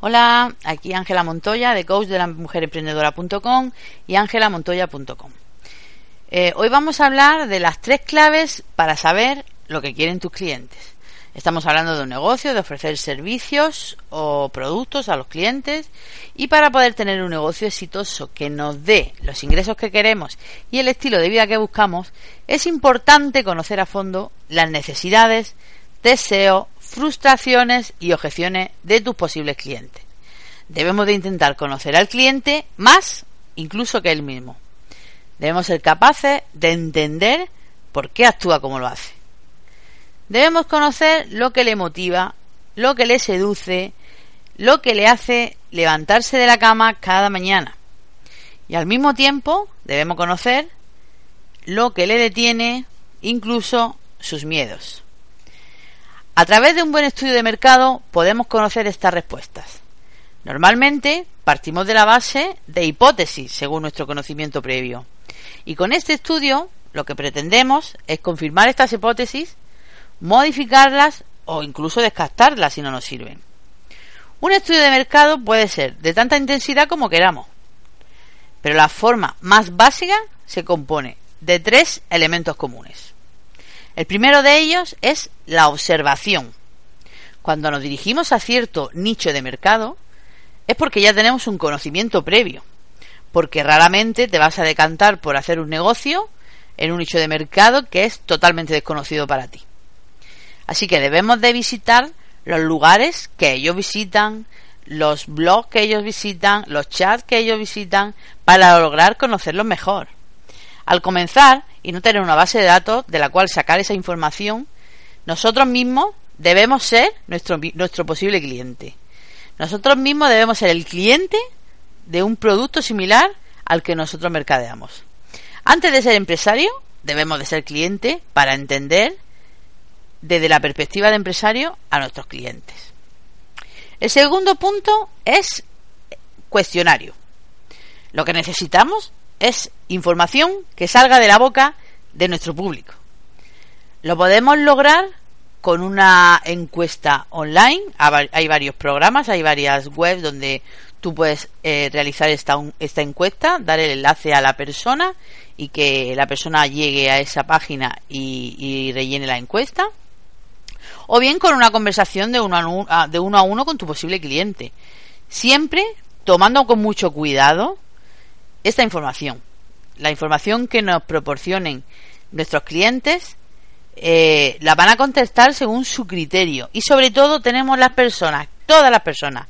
Hola, aquí Ángela Montoya de coach de la mujer emprendedora.com y angelamontoya.com. Eh, hoy vamos a hablar de las tres claves para saber lo que quieren tus clientes. Estamos hablando de un negocio, de ofrecer servicios o productos a los clientes y para poder tener un negocio exitoso que nos dé los ingresos que queremos y el estilo de vida que buscamos, es importante conocer a fondo las necesidades, deseos, frustraciones y objeciones de tus posibles clientes. Debemos de intentar conocer al cliente más incluso que él mismo. Debemos ser capaces de entender por qué actúa como lo hace. Debemos conocer lo que le motiva, lo que le seduce, lo que le hace levantarse de la cama cada mañana. Y al mismo tiempo debemos conocer lo que le detiene, incluso sus miedos. A través de un buen estudio de mercado podemos conocer estas respuestas. Normalmente partimos de la base de hipótesis según nuestro conocimiento previo. Y con este estudio lo que pretendemos es confirmar estas hipótesis, modificarlas o incluso descartarlas si no nos sirven. Un estudio de mercado puede ser de tanta intensidad como queramos, pero la forma más básica se compone de tres elementos comunes. El primero de ellos es la observación. Cuando nos dirigimos a cierto nicho de mercado, es porque ya tenemos un conocimiento previo, porque raramente te vas a decantar por hacer un negocio en un nicho de mercado que es totalmente desconocido para ti. Así que debemos de visitar los lugares que ellos visitan, los blogs que ellos visitan, los chats que ellos visitan, para lograr conocerlos mejor. Al comenzar y no tener una base de datos de la cual sacar esa información, nosotros mismos debemos ser nuestro, nuestro posible cliente. Nosotros mismos debemos ser el cliente de un producto similar al que nosotros mercadeamos. Antes de ser empresario, debemos de ser cliente para entender desde la perspectiva de empresario a nuestros clientes. El segundo punto es cuestionario. Lo que necesitamos es información que salga de la boca de nuestro público. Lo podemos lograr con una encuesta online. Hay varios programas, hay varias webs donde tú puedes eh, realizar esta, esta encuesta, dar el enlace a la persona y que la persona llegue a esa página y, y rellene la encuesta. O bien con una conversación de uno, a uno, de uno a uno con tu posible cliente. Siempre tomando con mucho cuidado esta información. La información que nos proporcionen nuestros clientes eh, la van a contestar según su criterio. Y sobre todo tenemos las personas, todas las personas,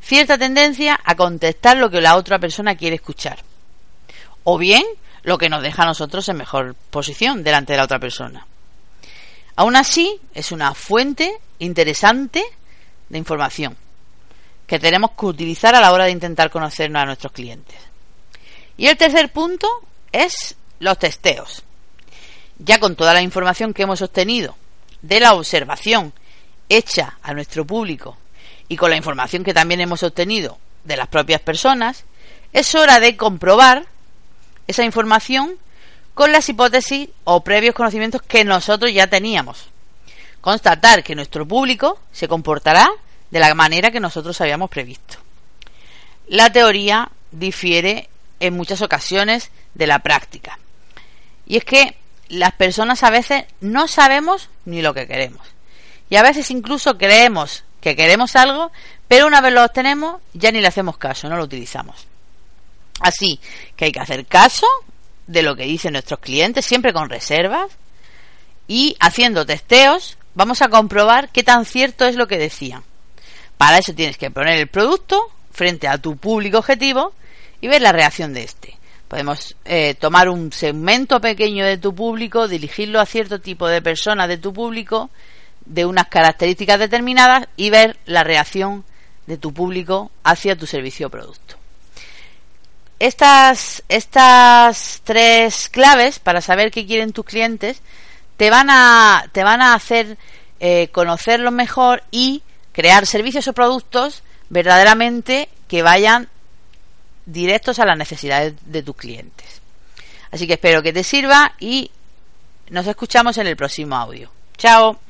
cierta tendencia a contestar lo que la otra persona quiere escuchar. O bien lo que nos deja a nosotros en mejor posición delante de la otra persona. Aún así, es una fuente interesante de información que tenemos que utilizar a la hora de intentar conocernos a nuestros clientes. Y el tercer punto es los testeos. Ya con toda la información que hemos obtenido de la observación hecha a nuestro público y con la información que también hemos obtenido de las propias personas, es hora de comprobar esa información con las hipótesis o previos conocimientos que nosotros ya teníamos. Constatar que nuestro público se comportará de la manera que nosotros habíamos previsto. La teoría difiere en muchas ocasiones de la práctica. Y es que las personas a veces no sabemos ni lo que queremos. Y a veces incluso creemos que queremos algo, pero una vez lo obtenemos ya ni le hacemos caso, no lo utilizamos. Así que hay que hacer caso de lo que dicen nuestros clientes, siempre con reservas, y haciendo testeos vamos a comprobar qué tan cierto es lo que decían. Para eso tienes que poner el producto frente a tu público objetivo y ver la reacción de este. Podemos eh, tomar un segmento pequeño de tu público, dirigirlo a cierto tipo de personas de tu público, de unas características determinadas y ver la reacción de tu público hacia tu servicio o producto. Estas, estas tres claves para saber qué quieren tus clientes te van a, te van a hacer eh, conocerlos mejor y crear servicios o productos verdaderamente que vayan directos a las necesidades de tus clientes. Así que espero que te sirva y nos escuchamos en el próximo audio. Chao.